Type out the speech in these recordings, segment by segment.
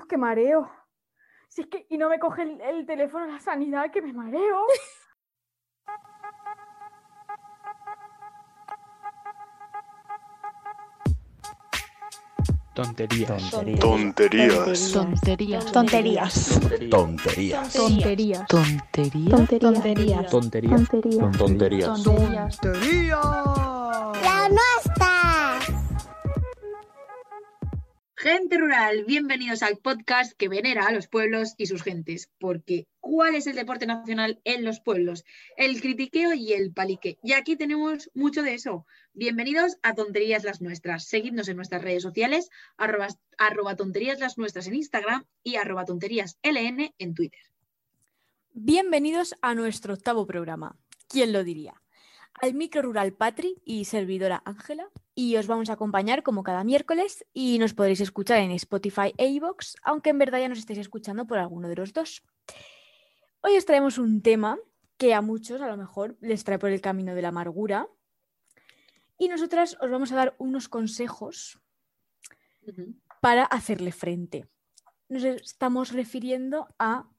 Uf, qué mareo. Si es que, y no me coge el, el teléfono la sanidad, que me mareo. Tonterías. Tonterías. Tonterías. Tonterías. Tonterías. Tonterías. Tonterías. Tonterías. Tonterías. Tonterías. Las nuestras. Gente rural, bienvenidos al podcast que venera a los pueblos y sus gentes, porque ¿cuál es el deporte nacional en los pueblos? El critiqueo y el palique. Y aquí tenemos mucho de eso. Bienvenidos a Tonterías las Nuestras. Seguidnos en nuestras redes sociales, arroba, arroba tonterías las nuestras en Instagram y arroba tonterías LN en Twitter. Bienvenidos a nuestro octavo programa. ¿Quién lo diría? Al micro rural Patri y servidora Ángela. Y os vamos a acompañar como cada miércoles y nos podréis escuchar en Spotify e iVoox, aunque en verdad ya nos estéis escuchando por alguno de los dos. Hoy os traemos un tema que a muchos a lo mejor les trae por el camino de la amargura. Y nosotras os vamos a dar unos consejos para hacerle frente. Nos estamos refiriendo a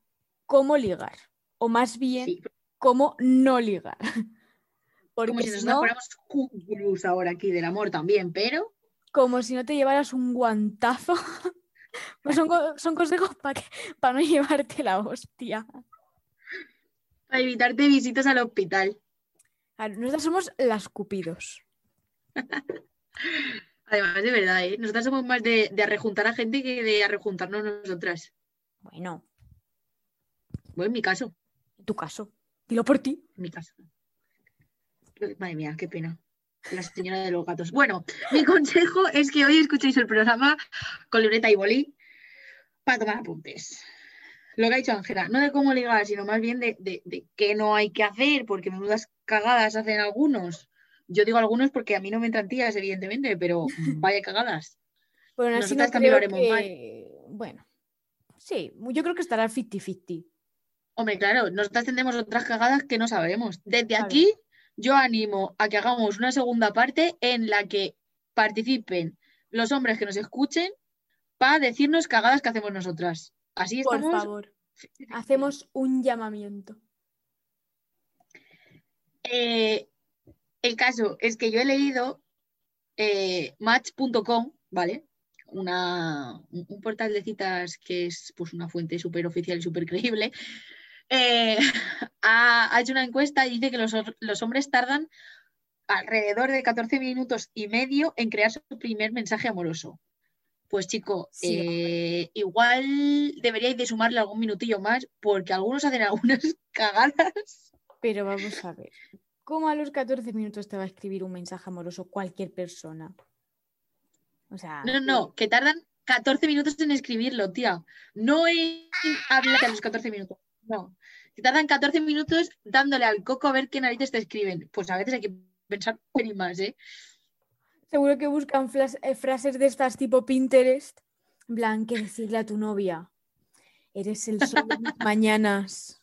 cómo ligar, o más bien Sí, cómo no ligar. Porque como si si nos no, ahora aquí del amor también, pero como si no te llevaras un guantazo. Pues son, co- son consejos para no llevarte la hostia. para evitarte visitas al hospital. Ver, Nosotras somos las cupidos. Además, de verdad, ¿eh? nosotras somos más de, de arrejuntar a gente que de arrejuntarnos nosotras. Bueno, Bueno, en mi caso, en tu caso. Dilo por ti. en mi caso. Madre mía, qué pena. La señora de los gatos. Bueno, mi consejo es que hoy escuchéis el programa con libreta y boli para tomar apuntes. Lo que ha dicho Ángela, no de cómo ligar, sino más bien de, de, de qué no hay que hacer, porque menudas cagadas hacen algunos. Yo digo algunos porque a mí no me entran tías, evidentemente, pero vaya cagadas. Bueno, así Nosotras no también lo haremos mal. Bueno, sí, yo creo que estará 50-50. Hombre, claro, nosotras tendremos otras cagadas que no sabemos. Desde aquí, yo animo a que hagamos una segunda parte en la que participen los hombres que nos escuchen para decirnos cagadas que hacemos nosotras. Así Por estamos. favor, hacemos un llamamiento. Eh, el caso es que yo he leído eh, match.com, ¿vale? Una, un, un portal de citas que es pues, una fuente súper oficial y súper creíble. Eh, ha, ha hecho una encuesta y dice que los, hombres tardan alrededor de 14 minutos y medio en crear su primer mensaje amoroso. Pues chico, Sí, eh, igual deberíais de sumarle algún minutillo más porque algunos hacen algunas cagadas. Pero vamos a ver. ¿Cómo a los 14 minutos te va a escribir un mensaje amoroso cualquier persona? O sea, No, no, que tardan 14 minutos en escribirlo, tía. No en hablar a los 14 minutos. No. Que tardan 14 minutos dándole al coco a ver qué narices te escriben. Pues a veces hay que pensar un pelín más, ¿eh? seguro que buscan eh, frases de estas tipo Pinterest. En plan, que decirle a tu novia, eres el sol de mis mañanas,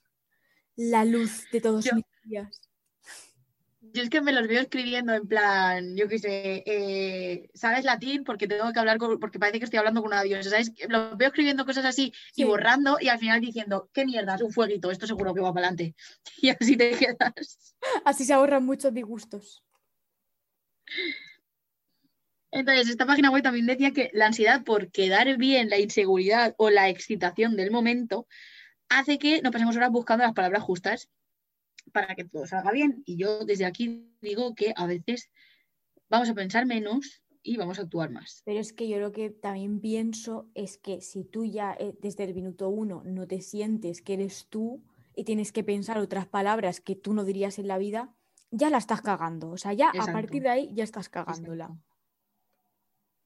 la luz de todos Yo- mis días. Yo es que me los veo escribiendo en plan, yo qué sé, eh, ¿sabes latín? Porque tengo que hablar con, porque parece que estoy hablando con una diosa, ¿sabes? Los veo escribiendo cosas así y borrando y al final diciendo, ¿qué mierdas? Un fueguito, esto seguro que va para adelante. Y así te quedas. Así se ahorran muchos disgustos. Entonces, esta página web también decía que la ansiedad por quedar bien, la inseguridad o la excitación del momento hace que nos pasemos horas buscando las palabras justas para que todo salga bien. Y yo desde aquí digo que a veces vamos a pensar menos y vamos a actuar más. Pero es que yo lo que también pienso es que si tú ya eh, desde el minuto uno no te sientes que eres tú y tienes que pensar otras palabras que tú no dirías en la vida, ya la estás cagando. O sea, ya a partir de ahí ya estás cagándola. Exacto.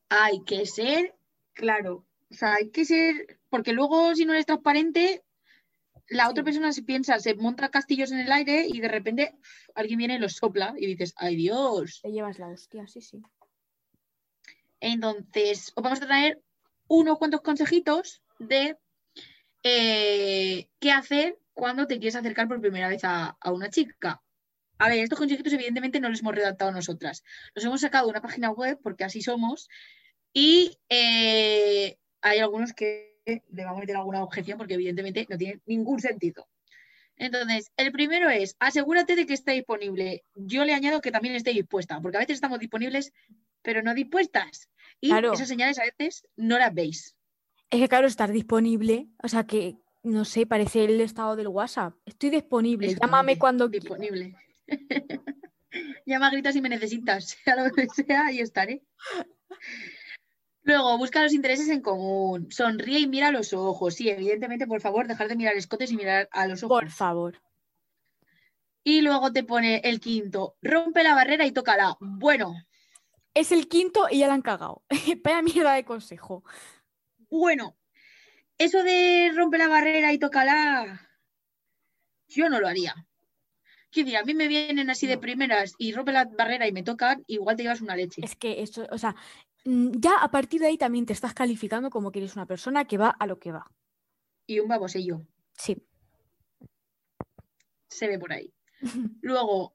Hay que ser, claro, o sea, hay que ser, porque luego si no eres transparente, la otra persona se piensa, se monta castillos en el aire y de repente alguien viene y los sopla y dices, ay Dios. Te llevas la hostia, sí, sí. Entonces, os vamos a traer unos cuantos consejitos de eh, qué hacer cuando te quieres acercar por primera vez a, a una chica. A ver, estos consejitos evidentemente no los hemos redactado nosotras. Los hemos sacado de una página web porque así somos y eh, hay algunos que le vamos a meter alguna objeción porque evidentemente no tiene ningún sentido. Entonces, el primero es, asegúrate de que esté disponible. Yo le añado que también esté dispuesta, porque a veces estamos disponibles, pero no dispuestas. Y Claro. esas señales a veces no las veis. Es que claro, estar disponible, o sea que, no sé, parece el estado del WhatsApp. Estoy disponible, llámame cuando disponible. Llama, grita si me necesitas, sea lo que sea, ahí estaré. Luego, busca los intereses en común. Sonríe y mira a los ojos. Sí, evidentemente, por favor, dejar de mirar escotes y mirar a los ojos. Por favor. Y luego te pone el quinto, rompe la barrera y tócala. Bueno, Es el quinto y ya la han cagado. Vaya mierda de consejo. bueno. Eso de rompe la barrera y tócala, yo no lo haría. Quiero decir, a mí me vienen así de primeras y rompe la barrera y me tocan, igual te llevas una leche. Es que eso, o sea, ya a partir de ahí también te estás calificando como que eres una persona que va a lo que va. Y un babosello, Sí. se ve por ahí. Luego,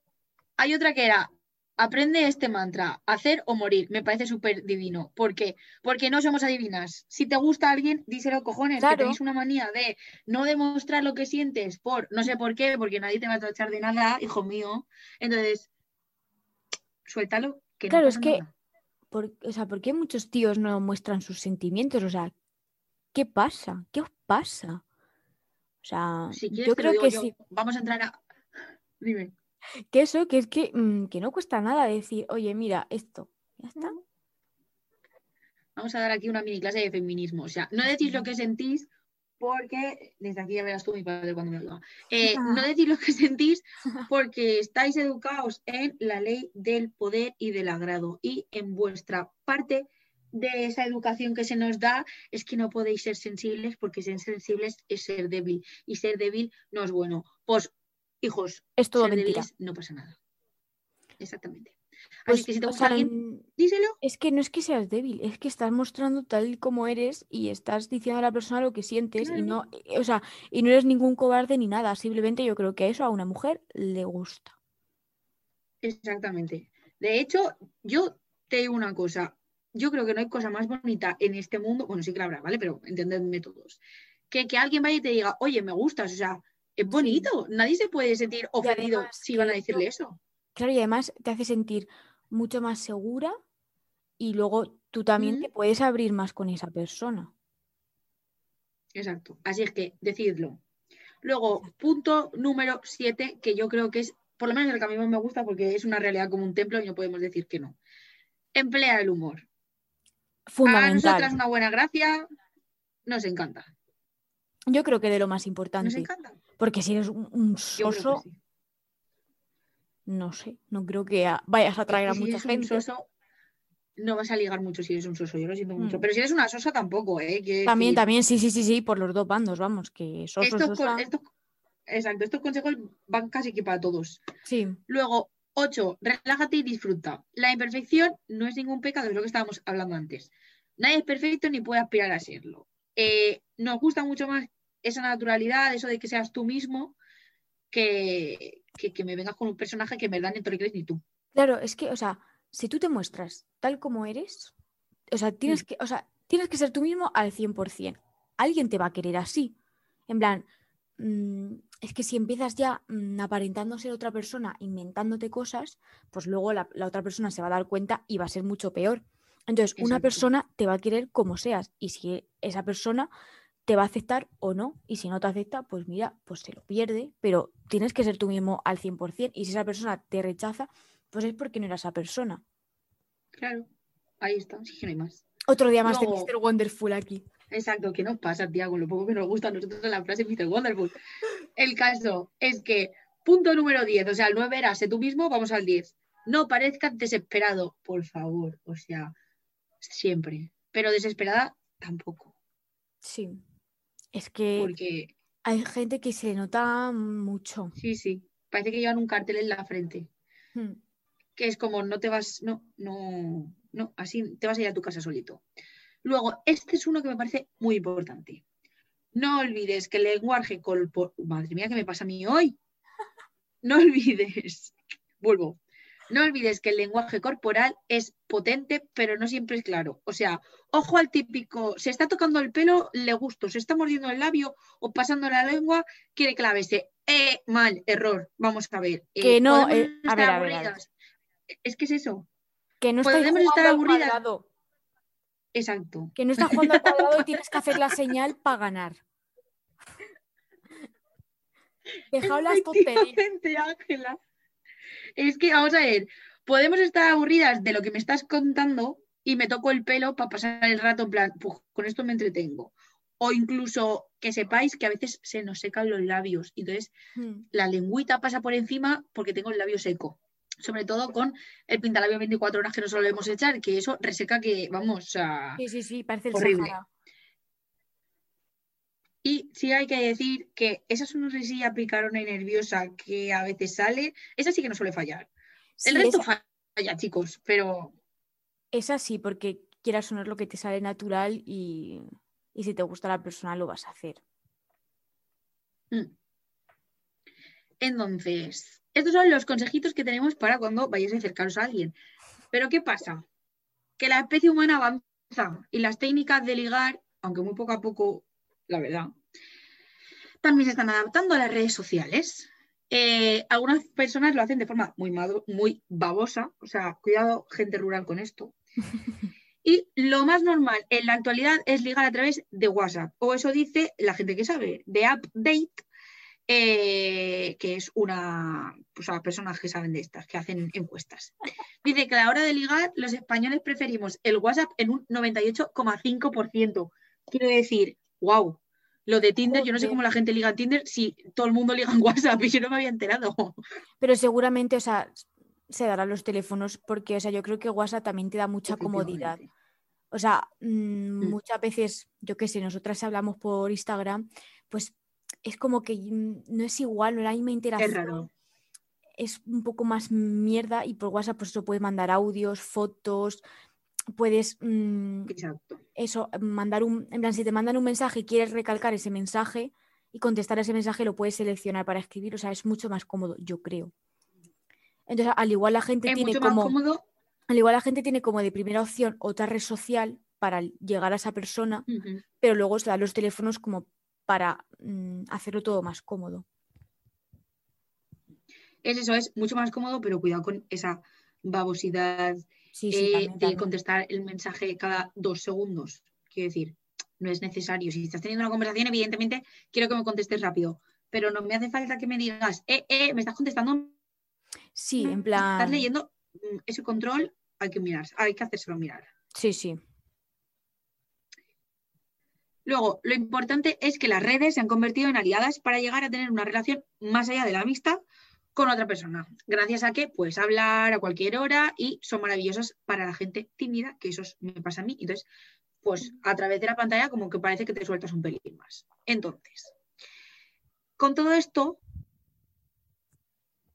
hay otra que era, aprende este mantra, hacer o morir. Me parece súper divino. ¿Por qué? Porque no somos adivinas. Si te gusta alguien, díselo cojones, que Claro. tenéis una manía de no demostrar lo que sientes por no sé por qué, porque nadie te va a tachar de nada, hijo mío. Entonces, suéltalo, que no Claro, es pasa que- nada. Por- o sea, ¿por qué muchos tíos no muestran sus sentimientos? O sea, ¿qué pasa? ¿Qué os pasa? O sea, Si quieres, yo creo que yo. sí, Vamos a entrar a. Dime. que eso, que es que, mm, que no cuesta nada decir, oye, mira, esto, ya está. Vamos a dar aquí una mini clase de feminismo. O sea, no decís lo que sentís porque, desde aquí ya verás tú mi padre cuando me oiga. Eh, no decís lo que sentís porque estáis educados en la ley del poder y del agrado. Y en vuestra parte de esa educación que se nos da es que no podéis ser sensibles porque ser sensibles es ser débil. Y ser débil no es bueno. Pues, hijos, Es todo ser mentira. débiles no pasa nada. Exactamente. Pues, Así que si te o gusta sea, alguien, díselo. es que no es que seas débil, es que estás mostrando tal como eres y estás diciendo a la persona lo que sientes y no, eh, o sea, y no eres ningún cobarde ni nada, simplemente yo creo que eso a una mujer le gusta. Exactamente. De hecho, yo te digo una cosa. Yo creo que no hay cosa más bonita en este mundo, bueno, sí que la habrá, ¿vale? Pero entendedme todos. Que, que alguien vaya y te diga, oye, me gustas, o sea, es bonito. Nadie se puede sentir ofendido además si van a decirle eso. Claro, y además te hace sentir mucho más segura y luego tú también te puedes abrir más con esa persona. Exacto. Así es que decidlo. Luego, punto número siete, que yo creo que es, por lo menos el que a mí más me gusta porque es una realidad como un templo y no podemos decir que no. Emplea el humor. A Fundamental. nosotras una buena gracia nos encanta. Yo creo que de lo más Nos importante, encanta. porque si eres un, soso, sí. No sé, no creo que a- vayas a atraer a si mucha gente. soso, no vas a ligar mucho si eres un soso, yo lo siento mucho. Mm. Pero si eres una sosa tampoco, ¿eh? Quiero También, decir, también, sí, sí, sí, sí, por los dos bandos, vamos, que soso, Estos, con- sosa, estos- exacto, estos consejos van casi que para todos. sí, Luego, 8. Relájate y disfruta. La imperfección no es ningún pecado, es lo que estábamos hablando antes. Nadie es perfecto ni puede aspirar a serlo. Eh, nos gusta mucho más esa naturalidad, eso de que seas tú mismo, que, que, que me vengas con un personaje que en verdad ni crees ni tú. Claro, es que, o sea, si tú te muestras tal como eres, o sea, tienes que, o sea, tienes que ser tú mismo al 100%. Alguien te va a querer así. En plan, mm, es que si empiezas ya mm, aparentando ser otra persona, inventándote cosas, pues luego la, la otra persona se va a dar cuenta y va a ser mucho peor. Entonces, una persona te va a querer como seas y si esa persona te va a aceptar o no, y si no te acepta, pues mira, pues se lo pierde, pero tienes que ser tú mismo al 100% y si esa persona te rechaza, pues es porque no era esa persona. Claro, ahí está, sí que no hay más. Otro día más Luego- de Mr. Wonderful aquí. Exacto, ¿qué nos pasa, tía? Con lo poco que nos gusta a nosotros la frase Mr. Wonderful. El caso es que, punto número 10, o sea, el 9 era, sé tú mismo, vamos al 10. No parezcas desesperado, por favor, o sea, siempre. Pero desesperada tampoco, Sí. Es que porque hay gente que se nota mucho. sí, sí, parece que llevan un cartel en la frente, Hmm. que es como, no te vas, no, no, no, así te vas a ir a tu casa solito. Luego, este es uno que me parece muy importante. No olvides que el lenguaje corporal. Madre mía, ¿qué me pasa a mí hoy? No olvides. Vuelvo. No olvides que el lenguaje corporal es potente, pero no siempre es claro. O sea, ojo al típico, se está tocando el pelo, le gusto, se está mordiendo el labio o pasando la lengua, quiere bese. Eh, mal, error. Vamos a ver. Eh, Que no, ¿podemos eh, a ver, a ver, a ver. aburridas? Es que es eso. Que no Podemos estar al aburridas. cuadrado. Exacto. Que no estás jugando al cuadrado y tienes que hacer la señal para ganar. Dejaos las tonterías. Ángela. Es que, vamos a ver, podemos estar aburridas de lo que me estás contando y me toco el pelo para pasar el rato en plan, pues con esto me entretengo. O incluso que sepáis que a veces se nos secan los labios. y Entonces, Hmm. la lengüita pasa por encima porque tengo el labio seco. Sobre todo con el pintalabio 24 horas que no solemos echar, que eso reseca que, vamos, sea... Sí, sí, sí, parece el Horrible. Sahara. Y sí hay que decir que esa sonrisilla picarona y nerviosa que a veces sale, esa sí que no suele fallar. Sí, El resto esa, falla, chicos, pero esa sí, porque quieras es lo que te sale natural y, y si te gusta la persona lo vas a hacer. mm. entonces, estos son los consejitos que tenemos para cuando vayáis a acercaros a alguien. Pero ¿qué pasa? Que la especie humana avanza y las técnicas de ligar, aunque muy poco a poco, la verdad, también se están adaptando a las redes sociales. Eh, algunas personas lo hacen de forma muy, muy babosa, o sea, cuidado, gente rural con esto. Y lo más normal en la actualidad es ligar a través de WhatsApp, o eso dice la gente que sabe, de Update, eh, que es una, pues a personas que saben de estas, que hacen encuestas. Dice que a la hora de ligar, los españoles preferimos el WhatsApp en un 98,5%. Quiero decir, wow, lo de Tinder, yo no sé cómo la gente liga en Tinder si todo el mundo liga en WhatsApp y yo no me había enterado. Pero seguramente, o sea, se darán los teléfonos porque, o sea, yo creo que WhatsApp también te da mucha comodidad. O sea, mm, muchas veces, yo qué sé, nosotras hablamos por Instagram, pues es como que mm, no es igual, no es la misma Es interacción. raro. es un poco más mierda y por WhatsApp pues eso puedes mandar audios, fotos, puedes mm, eso, mandar un, en plan, si te mandan un mensaje y quieres recalcar ese mensaje y contestar ese mensaje, lo puedes seleccionar para escribir, o sea, es mucho más cómodo, yo creo. Entonces, al igual la gente Es tiene mucho más como, cómodo. al igual la gente tiene como de primera opción otra red social para llegar a esa persona, pero luego se dan los teléfonos como para mm, hacerlo todo más cómodo. Es eso, es mucho más cómodo, pero cuidado con esa babosidad Sí, sí, eh, también, de también. contestar el mensaje cada dos segundos. Quiero decir, no es necesario. Si estás teniendo una conversación, evidentemente quiero que me contestes rápido, pero no me hace falta que me digas, eh, eh, me estás contestando, Sí, en estás plan, leyendo, Mm, ese control hay que mirar, hay que hacérselo mirar. sí, sí. Luego, lo importante es que las redes se han convertido en aliadas para llegar a tener una relación más allá de la amistad con otra persona. Gracias a que puedes hablar a cualquier hora y son maravillosas para la gente tímida, que eso es- me pasa a mí. Entonces, pues a través de la pantalla como que parece que te sueltas un pelín más. Entonces, con todo esto,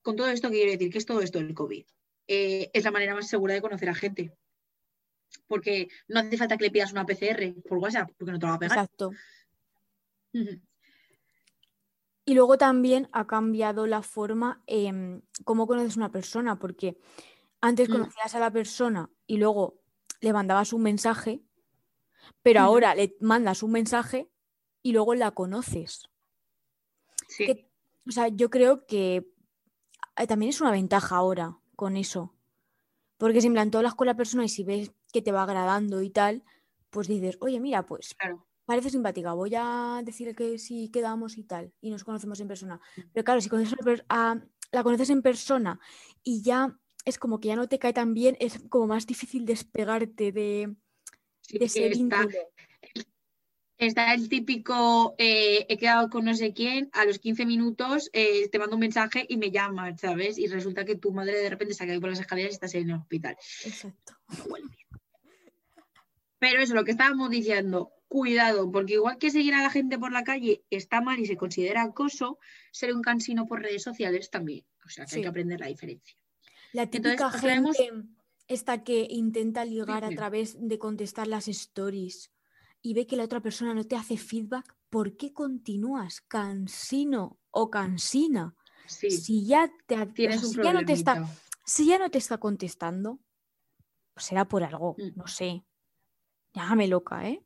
con todo esto que quiero decir, que es todo esto del COVID, eh, es la manera más segura de conocer a gente. Porque no hace falta que le pidas una PCR por WhatsApp, porque no te la va a pegar. Exacto. Y luego también ha cambiado la forma en cómo conoces a una persona, porque antes Mm. conocías a la persona y luego le mandabas un mensaje, pero ahora le mandas un mensaje y luego la conoces. Sí. Que- O sea, yo creo que eh, también es una ventaja ahora con eso. Porque si en plan tú hablas con la persona y si ves que te va agradando y tal, pues dices, oye, mira, pues Claro. Parece simpática, voy a decirle que sí quedamos y tal, y nos conocemos en persona. Pero claro, si conoces a la conoces en persona y ya es como que ya no te cae tan bien, es como más difícil despegarte de, Sí, de ese está, vínculo. está el típico, eh, he quedado con no sé quién, a los 15 minutos eh, te mando un mensaje y me llamas, ¿sabes? Y resulta que tu madre de repente se ha caído por las escaleras y estás en el hospital. Exacto. Pero eso, lo que estábamos diciendo, cuidado, porque igual que seguir a la gente por la calle está mal y se considera acoso, ser un cansino por redes sociales también. O sea, que hay que aprender la diferencia. La Entonces, típica traemos- gente esta que intenta ligar a través de contestar las stories y ve que la otra persona no te hace feedback, ¿por qué continúas cansino o cansina? Sí, Si ya te, tienes si ya no te está. Si ya no te está contestando, pues será por algo, Mm. no sé. Llámame loca, ¿eh?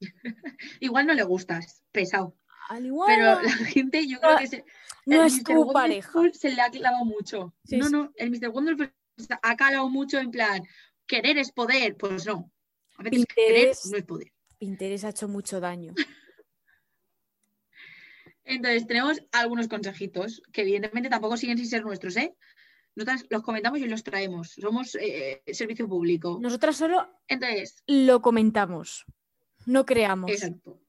Igual no le gustas, pesado. Al igual. Pero la gente, yo creo que se, no es Mr. tu Wonderful pareja. se le ha clavado mucho. Sí, no, sí. no, el Mr. Wonderful ha calado mucho en plan, querer es poder. Pues no. A veces querer no es poder. Pinterest ha hecho mucho daño. Entonces, tenemos algunos consejitos que evidentemente tampoco siguen sin ser nuestros, ¿eh? Nosotras los comentamos y los traemos. Somos eh, servicio público. Nosotras solo Entonces, lo comentamos, no creamos. exacto.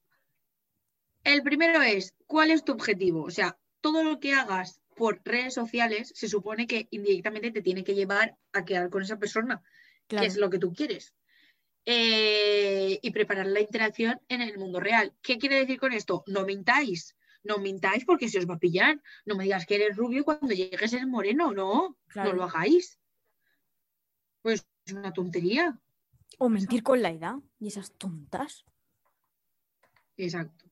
El primero es, ¿cuál es tu objetivo? O sea, todo lo que hagas por redes sociales se supone que indirectamente te tiene que llevar a quedar con esa persona, Claro. que es lo que tú quieres. Eh, y preparar la interacción en el mundo real. ¿Qué quiere decir con esto? No mintáis. No mintáis porque se os va a pillar. No me digas que eres rubio cuando llegues eres moreno. No, Claro. no lo hagáis. Pues es una tontería. O mentir con la edad y esas tontas. Exacto.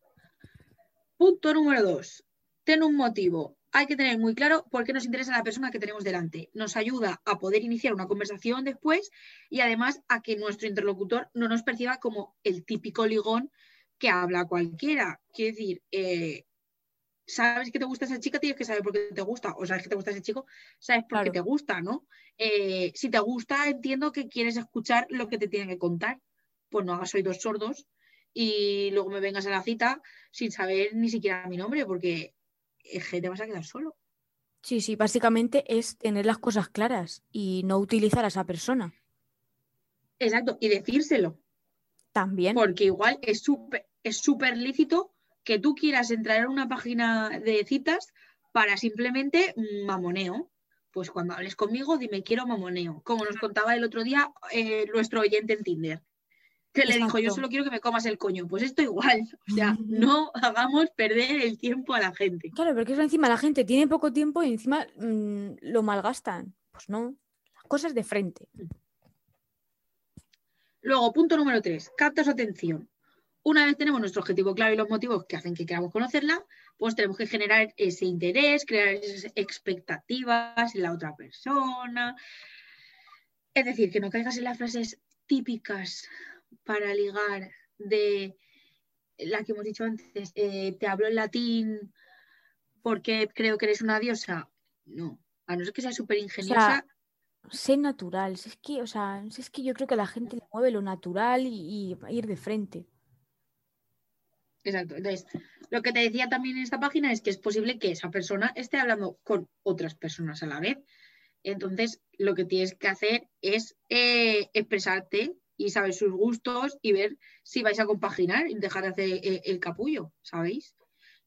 Punto número dos. Ten un motivo. Hay que tener muy claro por qué nos interesa la persona que tenemos delante. Nos ayuda a poder iniciar una conversación después y además a que nuestro interlocutor no nos perciba como el típico ligón que habla cualquiera. Quiero decir, eh, sabes que te gusta esa chica, tienes que saber por qué te gusta. O sabes que te gusta ese chico, sabes por qué te gusta, ¿no? Eh, si te gusta, entiendo que quieres escuchar lo que te tienen que contar. Pues no hagas oídos sordos y luego me vengas a la cita sin saber ni siquiera mi nombre, porque te vas a quedar solo. Sí, sí, básicamente es tener las cosas claras y no utilizar a esa persona. Exacto, y decírselo, También. porque igual es súper es súper lícito que tú quieras entrar en una página de citas para simplemente mamoneo. Pues cuando hables conmigo, dime quiero mamoneo, como nos contaba el otro día eh, nuestro oyente en Tinder. Que le dijo, yo solo quiero que me comas el coño. Pues esto igual. O sea, no hagamos perder el tiempo a la gente. Claro, porque eso encima la gente tiene poco tiempo y encima mm, lo malgastan. Pues no, las cosas de frente. Luego, punto número tres, capta su atención. Una vez tenemos nuestro objetivo claro y los motivos que hacen que queramos conocerla, pues tenemos que generar ese interés, crear esas expectativas en la otra persona. Es decir, que no caigas en las frases típicas para ligar de la que hemos dicho antes, eh, te hablo en latín porque creo que eres una diosa. No, a no ser que sea súper ingeniosa. Sé natural. Si es que, o sea, es que yo creo que a la gente le mueve lo natural y, y ir de frente. Exacto. Entonces, lo que te decía también en esta página es que es posible que esa persona esté hablando con otras personas a la vez. Entonces, lo que tienes que hacer es eh, expresarte y saber sus gustos y ver si vais a compaginar y dejar de hacer eh, el capullo, ¿sabéis?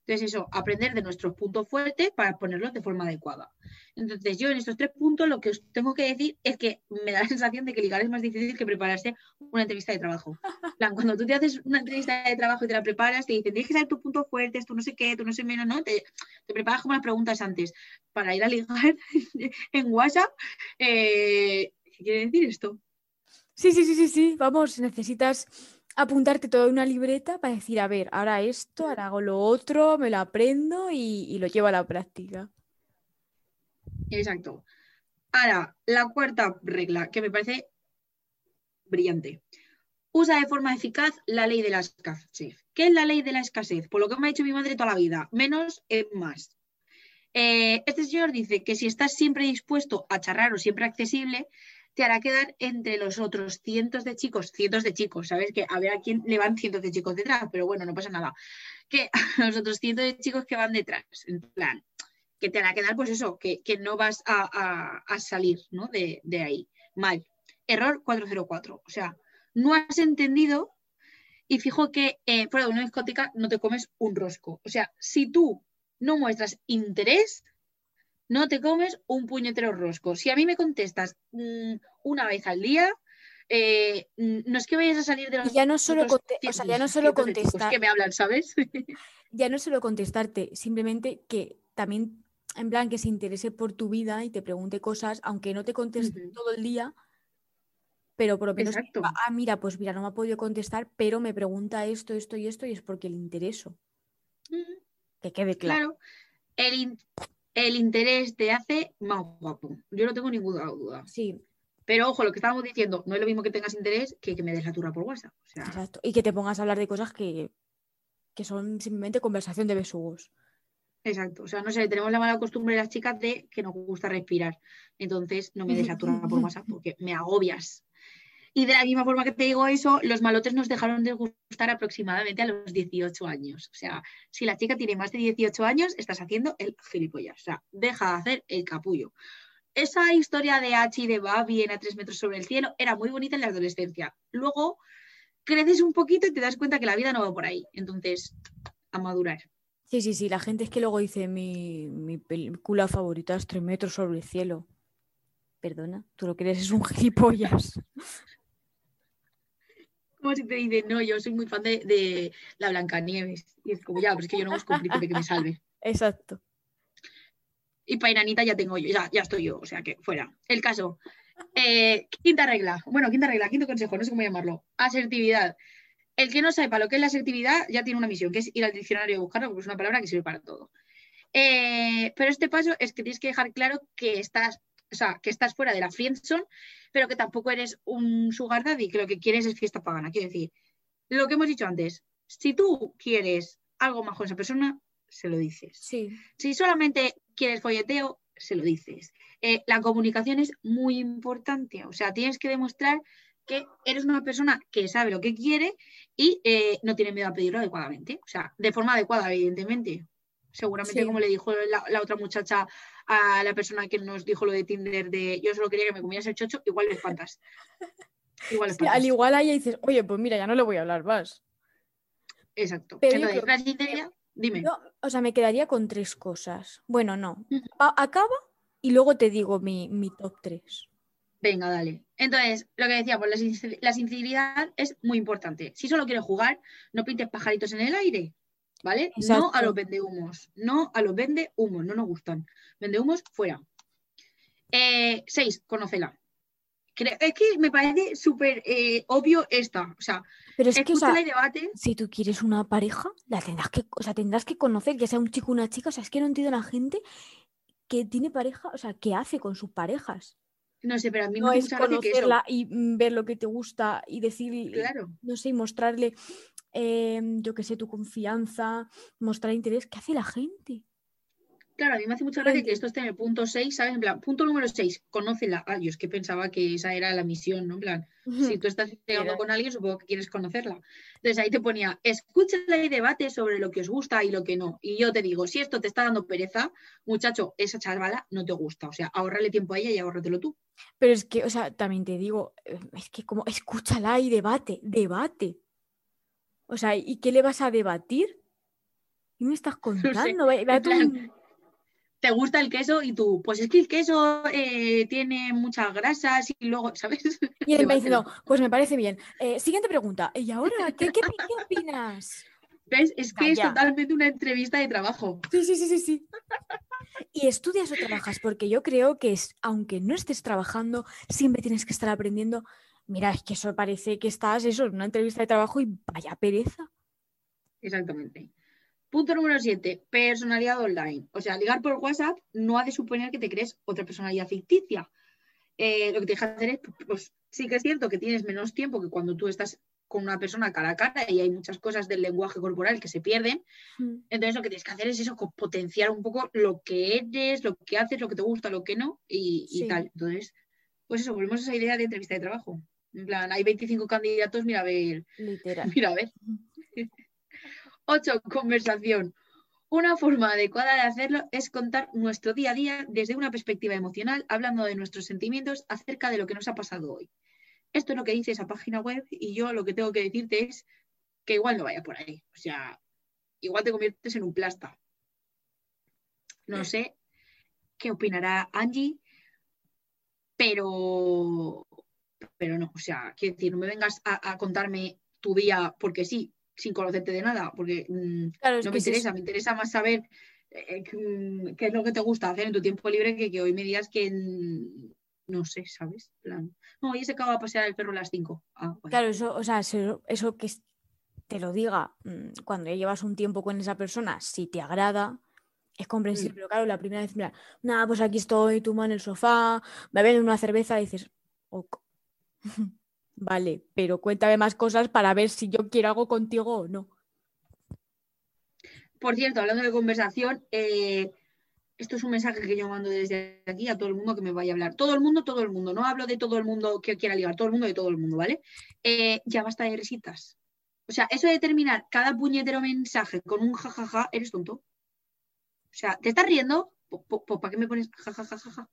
Entonces, eso, aprender de nuestros puntos fuertes para ponerlos de forma adecuada. Entonces, yo en estos tres puntos lo que os tengo que decir es que me da la sensación de que ligar es más difícil que prepararse una entrevista de trabajo. Plan, cuando tú te haces una entrevista de trabajo y te la preparas, te dicen, tienes que saber tus puntos fuertes, tú no sé qué, tú no sé menos, ¿no? Te, te preparas como las preguntas antes para ir a ligar en WhatsApp. Eh, ¿Qué quiere decir esto? Sí, sí, sí, sí, sí. Vamos, necesitas apuntarte todo en una libreta para decir, a ver, ahora esto, ahora hago lo otro, me lo aprendo y, y lo llevo a la práctica. Exacto. Ahora, la cuarta regla, que me parece brillante. Usa de forma eficaz la ley de la escasez. ¿Qué es la ley de la escasez? Por lo que me ha dicho mi madre toda la vida, menos es más. Eh, este señor dice que si estás siempre dispuesto a charlar o siempre accesible, te hará quedar entre los otros cientos de chicos, cientos de chicos, ¿sabes? Que a ver a quién le van cientos de chicos detrás, pero bueno, no pasa nada. Que los otros cientos de chicos que van detrás, en plan, que te hará quedar, pues eso, que, que no vas a, a- a salir ¿no? de, de ahí. Mal. Error 404. O sea, no has entendido y fijo que eh, fuera de una discoteca no te comes un rosco. O sea, si tú no muestras interés, no te comes un puñetero rosco. Si a mí me contestas mm, una vez al día, eh, no es que vayas a salir de los ya no solo, o sea, ya no solo contestar, que me hablan, ¿sabes? ya no solo contestarte, simplemente que también, en plan, que se interese por tu vida y te pregunte cosas, aunque no te conteste todo el día, pero por lo menos, Exacto. ah, mira, pues mira, no me ha podido contestar, pero me pregunta esto, esto y esto, y es porque le intereso. Que quede claro. Claro, el, el interés te hace más guapo. Yo no tengo ninguna duda. Sí, Pero ojo, lo que estábamos diciendo, no es lo mismo que tengas interés que que me des la turra por WhatsApp. O sea, exacto. Y que te pongas a hablar de cosas que, que son simplemente conversación de besugos. exacto. O sea, no sé, tenemos la mala costumbre las chicas de que nos gusta respirar. Entonces, no me des la turra por WhatsApp porque me agobias. Y de la misma forma que te digo eso, los malotes nos dejaron de gustar aproximadamente a los 18 años. O sea, si la chica tiene más de 18 años, estás haciendo el gilipollas. O sea, deja de hacer el capullo. Esa historia de Hachi y de Babi en A tres metros sobre el cielo era muy bonita en la adolescencia. Luego creces un poquito y te das cuenta que la vida no va por ahí. Entonces, a madurar. Sí, sí, sí. La gente es que luego dice mi, mi película favorita es Tres metros sobre el cielo. Perdona, tú lo que eres es un gilipollas. Como si te dicen, no, yo soy muy fan de, de la Blancanieves. Y es como, ya, pero es que yo no busco un príncipe que me salve. Exacto. Y para Inanita ya tengo yo, ya, ya estoy yo, o sea que fuera. El caso. Eh, quinta regla, bueno, quinta regla, quinto consejo, no sé cómo llamarlo. Asertividad. El que no sepa lo que es la asertividad ya tiene una misión, que es ir al diccionario y buscarlo, porque es una palabra que sirve para todo. Eh, pero este paso es que tienes que dejar claro que estás, o sea, que estás fuera de la friendzone, pero que tampoco eres un sugar daddy, que lo que quieres es fiesta pagana. Quiero decir, lo que hemos dicho antes, si tú quieres algo más con esa persona, se lo dices. Sí. Si solamente quieres folleteo, se lo dices. Eh, la comunicación es muy importante, o sea, tienes que demostrar que eres una persona que sabe lo que quiere y eh, no tiene miedo a pedirlo adecuadamente, o sea, de forma adecuada, evidentemente. Seguramente, Sí. como le dijo la, la otra muchacha a la persona que nos dijo lo de Tinder de yo solo quería que me comieras el chocho, igual le espantas. Igual le Sí, espantas. al igual ahí dices, oye, pues mira, ya no le voy a hablar más. Exacto. Pero Entonces, creo- la sinceridad, dime. Yo, o sea, me quedaría con tres cosas. Bueno, no. Acaba y luego te digo mi, mi top 3. Venga, dale. Entonces, lo que decía, pues la, sincer- la sinceridad es muy importante. Si solo quieres jugar, no pintes pajaritos en el aire, ¿vale? No a los vendehumos, no a los vendehumos, no nos gustan. Vendehumos, fuera. Eh, seis, conócela. Es que me parece súper eh, obvio esta. O sea, Pero es que, o sea, escúchala y debate. si tú quieres una pareja, la tendrás que, o sea, tendrás que conocer, ya sea un chico o una chica. O sea, es que no entiendo a la gente que tiene pareja, o sea, ¿qué hace con sus parejas? No sé, pero a mí No me es que eso. conocerla y ver lo que te gusta y decir, Claro. no sé, y mostrarle, eh, yo qué sé, tu confianza, mostrar interés. ¿Qué hace la gente? Claro, a mí me hace mucha gracia que esto esté en el punto 6, ¿sabes? En plan, punto número 6, conócela. Ah, yo es que pensaba que esa era la misión, ¿no? En plan, si tú estás llegando con alguien, supongo que quieres conocerla. Entonces ahí te ponía, escúchala y debate sobre lo que os gusta y lo que no. Y yo te digo, si esto te está dando pereza, muchacho, esa chavala no te gusta. O sea, ahorrale tiempo a ella y ahórratelo tú. Pero es que, o sea, también te digo, eh, es que como escúchala y debate, debate. O sea, ¿y qué le vas a debatir? ¿Qué me estás contando? Plan, un- ¿Te gusta el queso? Y tú, pues es que el queso eh, tiene muchas grasas y luego, ¿sabes? Y él me dice, no, pues me parece bien. Eh, siguiente pregunta. ¿Y ahora qué, qué, pi- qué opinas? ¿Ves? Es que es totalmente una entrevista de trabajo. Sí, sí, sí, sí, sí. ¿Y estudias o trabajas? Porque yo creo que es, aunque no estés trabajando, siempre tienes que estar aprendiendo. Mira, es que eso parece que estás eso, en una entrevista de trabajo y vaya pereza. Exactamente. Punto número 7, personalidad online. O sea, ligar por WhatsApp no ha de suponer que te crees otra personalidad ficticia. Eh, lo que te deja hacer es, pues sí que es cierto que tienes menos tiempo que cuando tú estás con una persona cara a cara y hay muchas cosas del lenguaje corporal que se pierden. Entonces lo que tienes que hacer es eso, potenciar un poco lo que eres, lo que haces, lo que te gusta, lo que no y, tal. Entonces, pues eso, volvemos a esa idea de entrevista de trabajo. En plan, hay 25 candidatos, mira a ver, Literal. mira a ver. 8. Conversación. Una forma adecuada de hacerlo es contar nuestro día a día desde una perspectiva emocional, hablando de nuestros sentimientos acerca de lo que nos ha pasado hoy. Esto es lo que dice esa página web y yo lo que tengo que decirte es que igual no vaya por ahí. O sea, igual te conviertes en un plasta. No sé qué opinará Angie, pero, pero no, o sea, quiero decir, no me vengas a, a contarme tu día porque sí, sin conocerte de nada, porque mm, Claro, no me interesa, me interesa más saber eh, qué, mm, qué es lo que te gusta hacer en tu tiempo libre que, que hoy me digas que mm, no sé, ¿sabes? Plan, no, hoy se acaba de pasear el perro a las 5. Ah, bueno. Claro, eso, o sea, eso, eso que te lo diga cuando ya llevas un tiempo con esa persona, si te agrada, es comprensible, pero claro, la primera vez, mira, nada, pues aquí estoy, tú en el sofá, bebiendo una cerveza, y dices, ok. vale, pero cuéntame más cosas para ver si yo quiero algo contigo o no. Por cierto, hablando de conversación, eh, esto es un mensaje que yo mando desde aquí a todo el mundo que me vaya a hablar. Todo el mundo, todo el mundo. No hablo de todo el mundo que quiera ligar, todo el mundo de todo el mundo, ¿vale? Eh, ya basta de risitas. O sea, eso de terminar cada puñetero mensaje con un jajaja, eres tonto. O sea, ¿te estás riendo? ¿Para qué me pones jajajaja?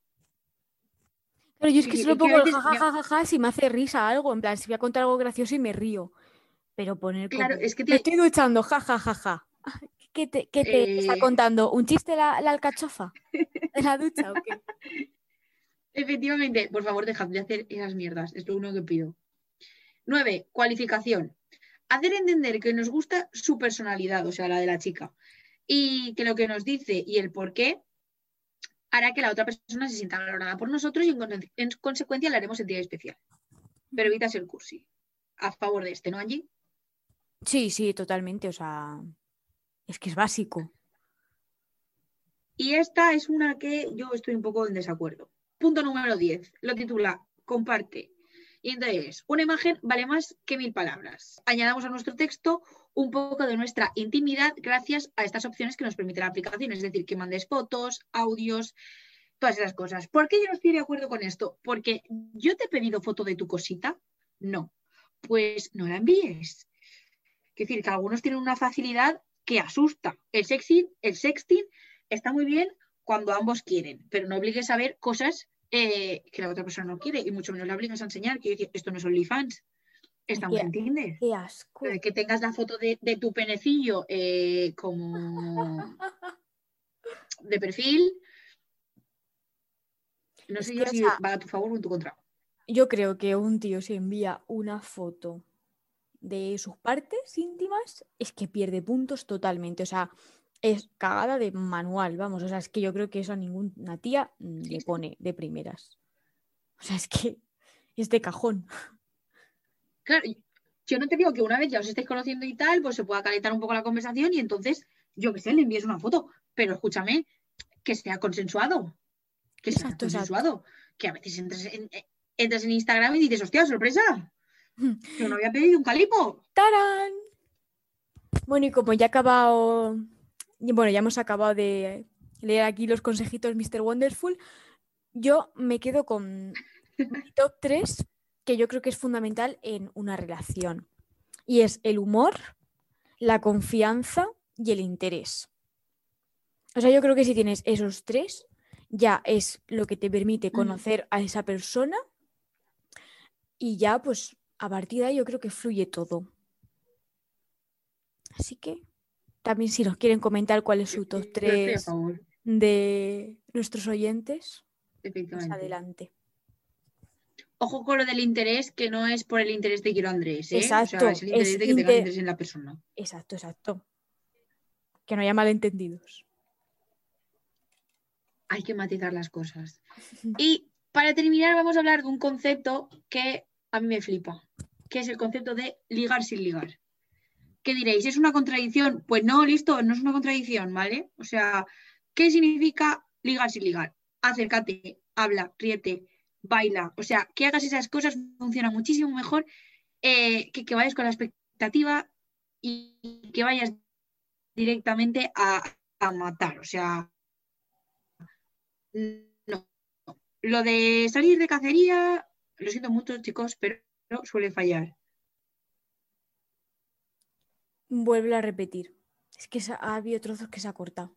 Pero yo es que solo pongo el jajajaja si me hace risa algo, en plan, si voy a contar algo gracioso y me río. Pero poner Claro, como, es que me te- estoy duchando, jajajaja. ¿Qué te, qué te está Eh. contando? ¿Un chiste la, la alcachofa? ¿En la ducha o qué? Efectivamente, por favor, dejad de hacer esas mierdas. Es lo único que pido. 9. Cualificación. Hacer entender que nos gusta su personalidad, o sea, la de la chica, y que lo que nos dice y el por qué hará que la otra persona se sienta valorada por nosotros y en, con- en consecuencia le haremos sentir especial. Pero evitas el cursi. A favor de este, ¿no, Angie? Sí, sí, totalmente. O sea, es que es básico. Y esta es una que yo estoy un poco en desacuerdo. Punto número 10. Lo titula Comparte. Y entonces, una imagen vale más que mil palabras. Añadamos a nuestro texto un poco de nuestra intimidad gracias a estas opciones que nos permite la aplicación. Es decir, que mandes fotos, audios, todas esas cosas. ¿Por qué yo no estoy de acuerdo con esto? Porque yo te he pedido foto de tu cosita. No. Pues no la envíes. Es decir, que algunos tienen una facilidad que asusta. El sexting, el sexting está muy bien cuando ambos quieren, pero no obligues a ver cosas eh, que la otra persona no quiere y mucho menos la obligues a enseñar. Quiero esto no es OnlyFans, estamos Ya. en Tinder. Qué asco. De Que tengas la foto de, de tu penecillo eh, como de perfil. No Es sé yo si va a tu favor o en tu contra. Yo creo que un tío si envía una foto de sus partes íntimas, es que pierde puntos totalmente. O sea, es cagada de manual, vamos. O sea, es que yo creo que eso a ninguna tía le pone de primeras. O sea, es que es de cajón. Claro, yo no te digo que una vez ya os estéis conociendo y tal, pues se pueda calentar un poco la conversación y entonces, yo qué sé, le envíes una foto. Pero escúchame, que sea consensuado. Que sea Exacto, exacto. consensuado. Que a veces entras en, eh, entras en Instagram y dices, hostia, sorpresa. Yo no había pedido un calipo. ¡Tarán! Bueno, y como ya he acabado, bueno, ya hemos acabado de leer aquí los consejitos Mr. Wonderful, yo me quedo con mi top 3, que yo creo que es fundamental en una relación. Y es el humor, la confianza y el interés. O sea, yo creo que si tienes esos tres, ya es lo que te permite conocer a esa persona y ya, pues, a partir de ahí yo creo que fluye todo. Así que también si nos quieren comentar cuál es su top Yo estoy a 3 favor, de nuestros oyentes, pues efectivamente. adelante. Ojo con lo del interés, que no es por el interés de quiero Andrés, ¿eh? O sea, Exacto, es el interés es de que inter- interés en la persona. Exacto, exacto. Que no haya malentendidos. hay que matizar las cosas. Y para terminar, vamos a hablar de un concepto que a mí me flipa, que es el concepto de ligar sin ligar. ¿Qué diréis? ¿Es una contradicción? Pues no, listo, no es una contradicción, ¿vale? O sea, ¿qué significa ligar sin ligar? Acércate, habla, ríete, baila. O sea, que hagas esas cosas funciona muchísimo mejor eh, que que vayas con la expectativa y que vayas directamente a, a matar. O sea, no. Lo de salir de cacería, lo siento mucho, chicos, pero suele fallar. Vuelve a repetir. Es que ha, ha habido trozos que se ha cortado.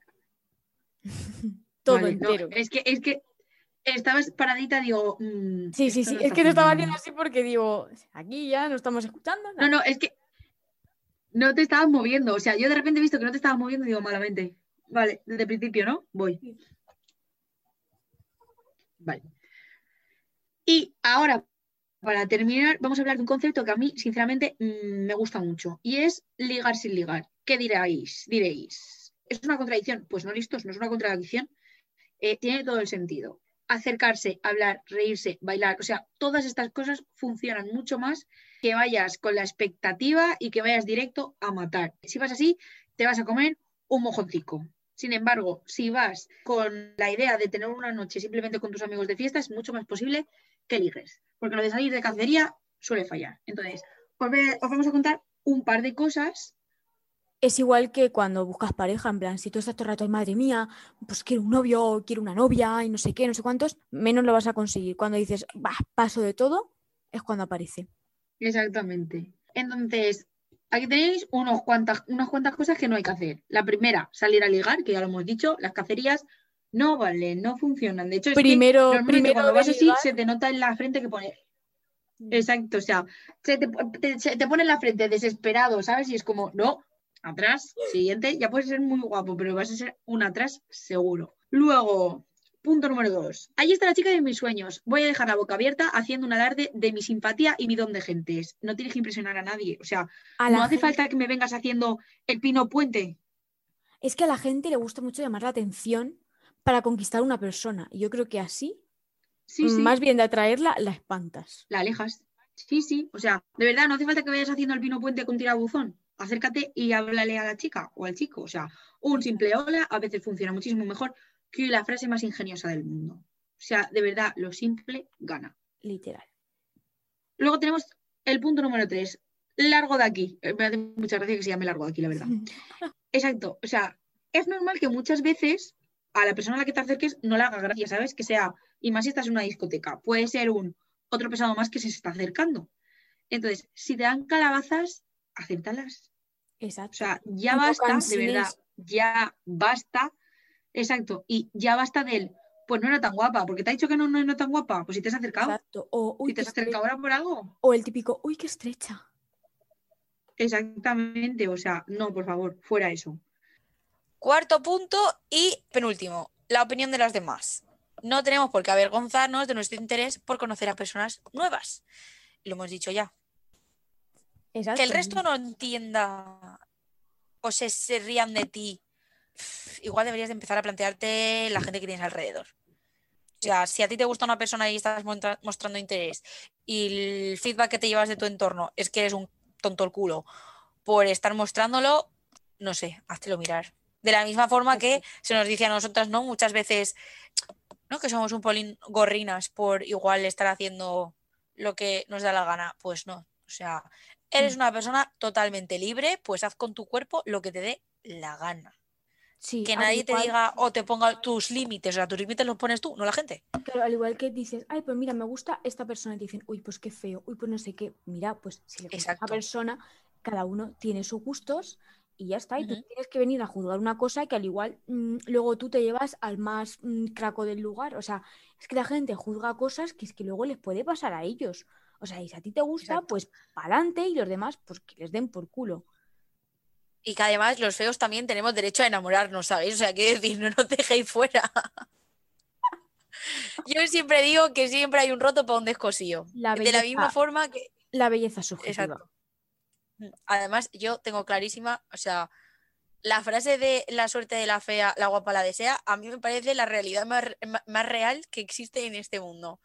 Todo Vale, no, entero. es que es que estabas paradita, digo. mm, Sí, sí, sí. no Es que lo estaba haciendo así porque digo, aquí ya no estamos escuchando. No, no, es que no te estabas moviendo. O sea, yo de repente he visto que no te estabas moviendo y digo malamente. Vale, desde el principio, ¿no? Voy. Sí. Vale. Y ahora, para terminar, vamos a hablar de un concepto que a mí, sinceramente, mm, me gusta mucho. Y es ligar sin ligar. ¿Qué diréis? Diréis. ¿Es una contradicción? Pues no, listos, no es una contradicción. Eh, tiene todo el sentido. Acercarse, hablar, reírse, bailar, o sea, todas estas cosas funcionan mucho más que vayas con la expectativa y que vayas directo a matar. Si vas así, te vas a comer un mojoncico. Sin embargo, si vas con la idea de tener una noche simplemente con tus amigos de fiesta, es mucho más posible que ligues. Porque lo de salir de cacería suele fallar. Entonces, os vamos a contar un par de cosas. Es igual que cuando buscas pareja, en plan, si tú estás todo el rato, "Ay, madre mía, pues quiero un novio, o quiero una novia y no sé qué, no sé cuántos, menos lo vas a conseguir. Cuando dices, bah, paso de todo, es cuando aparece. Exactamente. Entonces, aquí tenéis unos cuantas, unas cuantas cosas que no hay que hacer. La primera, salir a ligar, que ya lo hemos dicho, las cacerías no valen, no funcionan. De hecho, es Primero- primero cuando vas así, se te nota en la frente que pone Exacto, o sea, se te, te- se te pone en la frente desesperado, ¿sabes? Y es como, no, atrás, siguiente, ya puedes ser muy guapo, pero vas a ser un atrás seguro. Luego, punto número dos. Ahí está la chica de mis sueños. Voy a dejar la boca abierta haciendo un alarde de mi simpatía y mi don de gentes. No tienes que impresionar a nadie. O sea, A no hace gente- falta que me vengas haciendo el pino puente. Es que a la gente le gusta mucho llamar la atención para conquistar a una persona. Y yo creo que así, Sí, sí. más bien de atraerla, la espantas. la alejas. Sí, sí. O sea, de verdad, no hace falta que vayas haciendo el pino puente con tirabuzón. Acércate y háblale a la chica o al chico. O sea, un simple hola a veces funciona muchísimo mejor que la frase más ingeniosa del mundo. O sea, de verdad, lo simple gana. Literal. Luego tenemos el punto número tres. Largo de aquí. Eh, Me hace mucha gracia que se llame largo de aquí, la verdad. Exacto. O sea, es normal que muchas veces a la persona a la que te acerques no le haga gracia, ¿sabes? Que sea, y más si estás en una discoteca, puede ser un otro pesado más que se está acercando. Entonces, si te dan calabazas, acéptalas. Exacto. O sea, ya basta, de verdad, ya basta. Exacto. Y ya basta del, pues no era tan guapa, porque te ha dicho que no, no era tan guapa, pues si te has acercado, Exacto. O, uy, si te has acercado ahora por algo. o el típico, uy, qué estrecha. Exactamente, o sea, no, por favor, fuera eso. Cuarto punto y penúltimo, la opinión de las demás. No tenemos por qué avergonzarnos de nuestro interés por conocer a personas nuevas. Lo hemos dicho ya. Exacto. Que el resto no entienda o se, se rían de ti. Igual deberías de empezar a plantearte la gente que tienes alrededor. O sea, si a ti te gusta una persona y estás mostrando interés y el feedback que te llevas de tu entorno es que eres un tonto el culo por estar mostrándolo, no sé, háztelo mirar. De la misma forma que se nos dice a nosotras, ¿no? Muchas veces, ¿no? Que somos un polín gorrinas por igual estar haciendo lo que nos da la gana. Pues no. O sea, eres una persona totalmente libre, pues haz con tu cuerpo lo que te dé la gana. Sí, Que nadie te diga o te ponga tus límites. O sea, tus límites los pones tú, no la gente. Claro, al igual que dices, ay, pues mira, me gusta esta persona, y te dicen, uy, pues qué feo, uy, pues no sé qué. Mira, pues si le gusta a esa persona, cada uno tiene sus gustos y ya está. Y tú tienes que venir a juzgar una cosa que al igual mm, luego tú te llevas al más mm, craco del lugar. O sea, es que la gente juzga cosas que es que luego les puede pasar a ellos. O sea, y si a ti te gusta, Exacto. pues pa'lante y los demás, pues que les den por culo. Y que además los feos también tenemos derecho a enamorarnos, ¿sabéis? O sea, quiero decir, no nos dejéis fuera. Yo siempre digo que siempre hay un roto para un descosío. La De la misma forma que. La belleza subjetiva. Exacto. Además, yo tengo clarísima, o sea, la frase de la suerte de la fea, la guapa la desea, a mí me parece la realidad más real que existe en este mundo.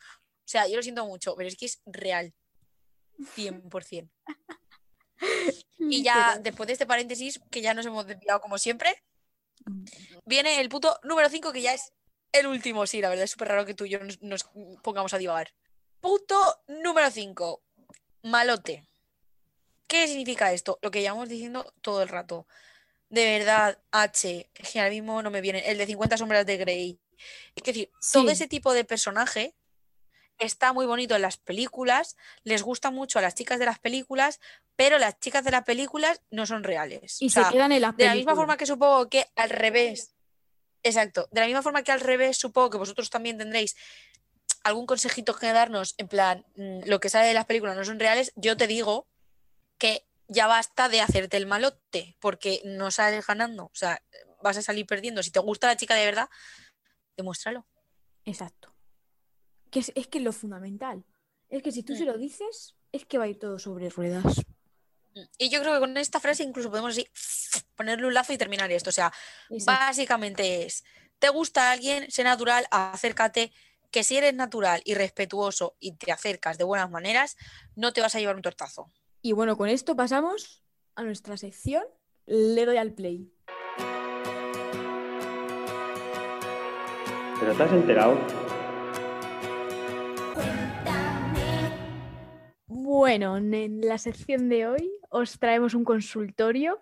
O sea, yo lo siento mucho, pero es que es real. 100%. Y ya, después de este paréntesis, que ya nos hemos desviado como siempre, Mm. viene el punto número 5, que ya es el último. Sí, la verdad es súper raro que tú y yo nos, nos pongamos a divagar. Punto número 5. Malote. ¿Qué significa esto? Lo que llevamos diciendo todo el rato. De verdad, H, que ahora mismo no me viene. El de 50 sombras de Grey. Es decir, todo ese tipo de personaje está muy bonito en las películas, les gusta mucho a las chicas de las películas, pero las chicas de las películas no son reales. Y O sea, se quedan en las de la misma forma que supongo que al revés. Exacto. De la misma forma que al revés, supongo que vosotros también tendréis algún consejito que darnos, en plan, mm, lo que sale de las películas no son reales. Yo te digo que ya basta de hacerte el malote, porque no sales ganando. O sea, vas a salir perdiendo. Si te gusta la chica de verdad, demuéstralo. Exacto. Que es, es que es lo fundamental. Es que si tú Mm. se lo dices, es que va a ir todo sobre ruedas. Y yo creo que con esta frase incluso podemos así ponerle un lazo y terminar esto. O sea, Exacto. Básicamente es, ¿te gusta alguien? Sé natural, acércate, que si eres natural y respetuoso y te acercas de buenas maneras, no te vas a llevar un tortazo. Y bueno, con esto pasamos a nuestra sección. Le doy al play. ¿Pero te has enterado? Bueno, en la sección de hoy os traemos un consultorio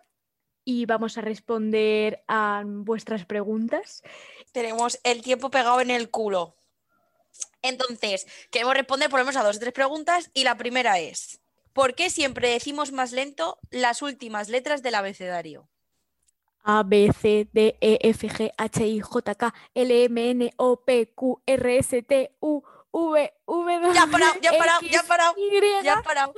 y vamos a responder a vuestras preguntas. Tenemos el tiempo pegado en el culo. Entonces, queremos responder por lo menos a dos o tres preguntas y la primera es, ¿por qué siempre decimos más lento las últimas letras del abecedario? A, B, C, D, E, F, G, H, I, J, K, L, M, N, O, P, Q, R, S, T, U, V, W, Ya ha parado, ya ha parado, ya Y, ya ha parado.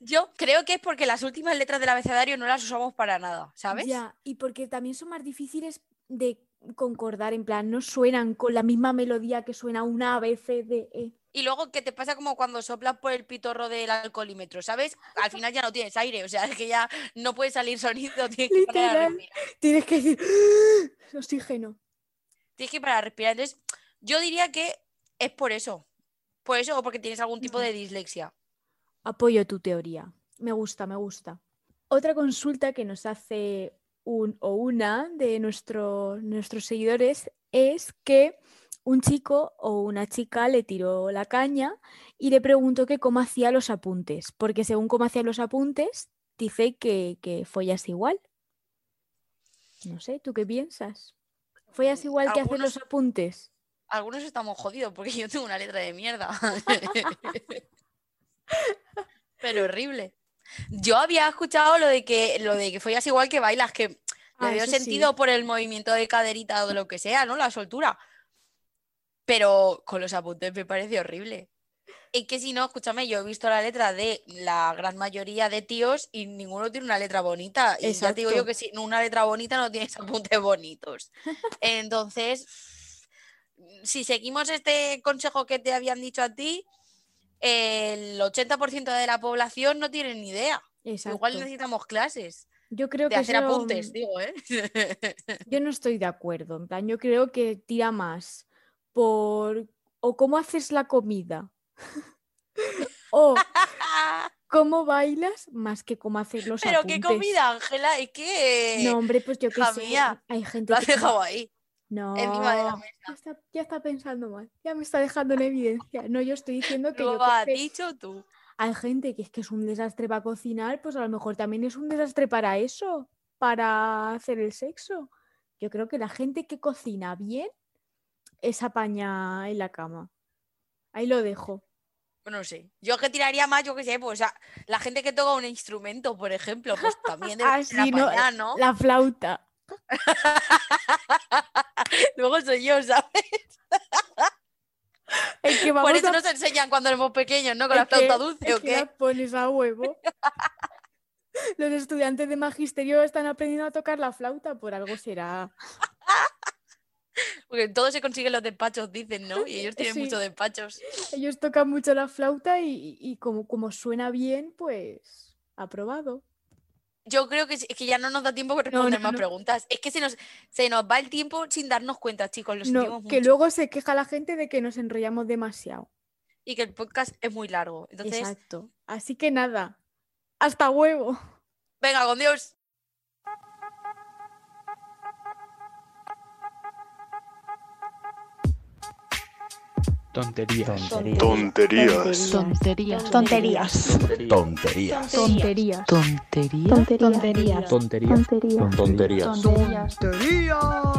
Yo creo que es porque las últimas letras del abecedario no las usamos para nada, ¿sabes? Ya, y porque también son más difíciles de concordar, en plan, no suenan con la misma melodía que suena una A, B, C, D, E. Y luego que te pasa como cuando soplas por el pitorro del alcoholímetro, ¿sabes? Al final ya no tienes aire, o sea, es que ya no puede salir sonido, tienes que parar a Literal. respirar. Tienes que decir oxígeno. Tienes que parar a respirar. Entonces, yo diría que es por eso. Por eso o porque tienes algún tipo de dislexia. Apoyo tu teoría. Me gusta, me gusta. Otra consulta que nos hace un o una de nuestro- nuestros seguidores es que un chico o una chica le tiró la caña y le preguntó que cómo hacía los apuntes, porque según cómo hacía los apuntes, dice que, que follas igual. No sé, ¿tú qué piensas? ¿Follas igual que hacer los apuntes? Algunos estamos jodidos porque yo tengo una letra de mierda. Pero horrible. Yo había escuchado lo de que lo de que follas igual que bailas, que le Ah, dio eso sí. sentido por el movimiento de caderita o de lo que sea, ¿no? La soltura. Pero con los apuntes me parece horrible. Es que si no, escúchame, yo he visto la letra de la gran mayoría de tíos y ninguno tiene una letra bonita. Y ya te digo yo que si una letra bonita no tienes apuntes bonitos. Entonces, si seguimos este consejo que te habían dicho a ti, el 80% de la población no tiene ni idea. Exacto. Igual necesitamos clases Yo creo de que hacer eso, apuntes, mm, digo, ¿eh? Yo no estoy de acuerdo. En plan, yo creo que tira más por o cómo haces la comida o cómo bailas más que cómo hacer los Pero qué comida, Ángela, es que No, hombre, pues yo qué sé. mía, Hay gente lo has que dejado ahí, no, encima de la ya está, ya está pensando mal. Ya me está dejando en evidencia. No, yo estoy diciendo que Lo has dicho tú. hay gente que es que es un desastre para cocinar, pues a lo mejor también es un desastre para eso, para hacer el sexo. Yo creo que la gente que cocina bien es apaña en la cama. Ahí lo dejo. No sé. Yo que tiraría más, yo qué sé, pues a la gente que toca un instrumento, por ejemplo, pues también debe Ah, sí, no, ¿no? La flauta. Luego soy yo, ¿sabes? Es que Por eso a- nos enseñan cuando éramos pequeños, ¿no? Con la que- flauta dulce, ¿o qué? pones a huevo. Los estudiantes de magisterio están aprendiendo a tocar la flauta, por algo será. Porque todo se consigue los despachos, dicen, ¿no? Y ellos tienen Sí. muchos despachos. Ellos tocan mucho la flauta y, y como, como suena bien, pues aprobado. Yo creo que, es que ya no nos da tiempo para responder no, más preguntas. Es que se nos, se nos va el tiempo sin darnos cuenta, chicos. Lo sentimos que mucho. luego se queja la gente de que nos enrollamos demasiado. Y que el podcast es muy largo. Entonces, Exacto. Así que nada, hasta huevo. venga, con Dios. Tonterías. Tonterías. Tonterías. Tonterías. Tonterías. Tonterías. Tonterías. Tonterías. Tonterías. Tonterías. Tonterías.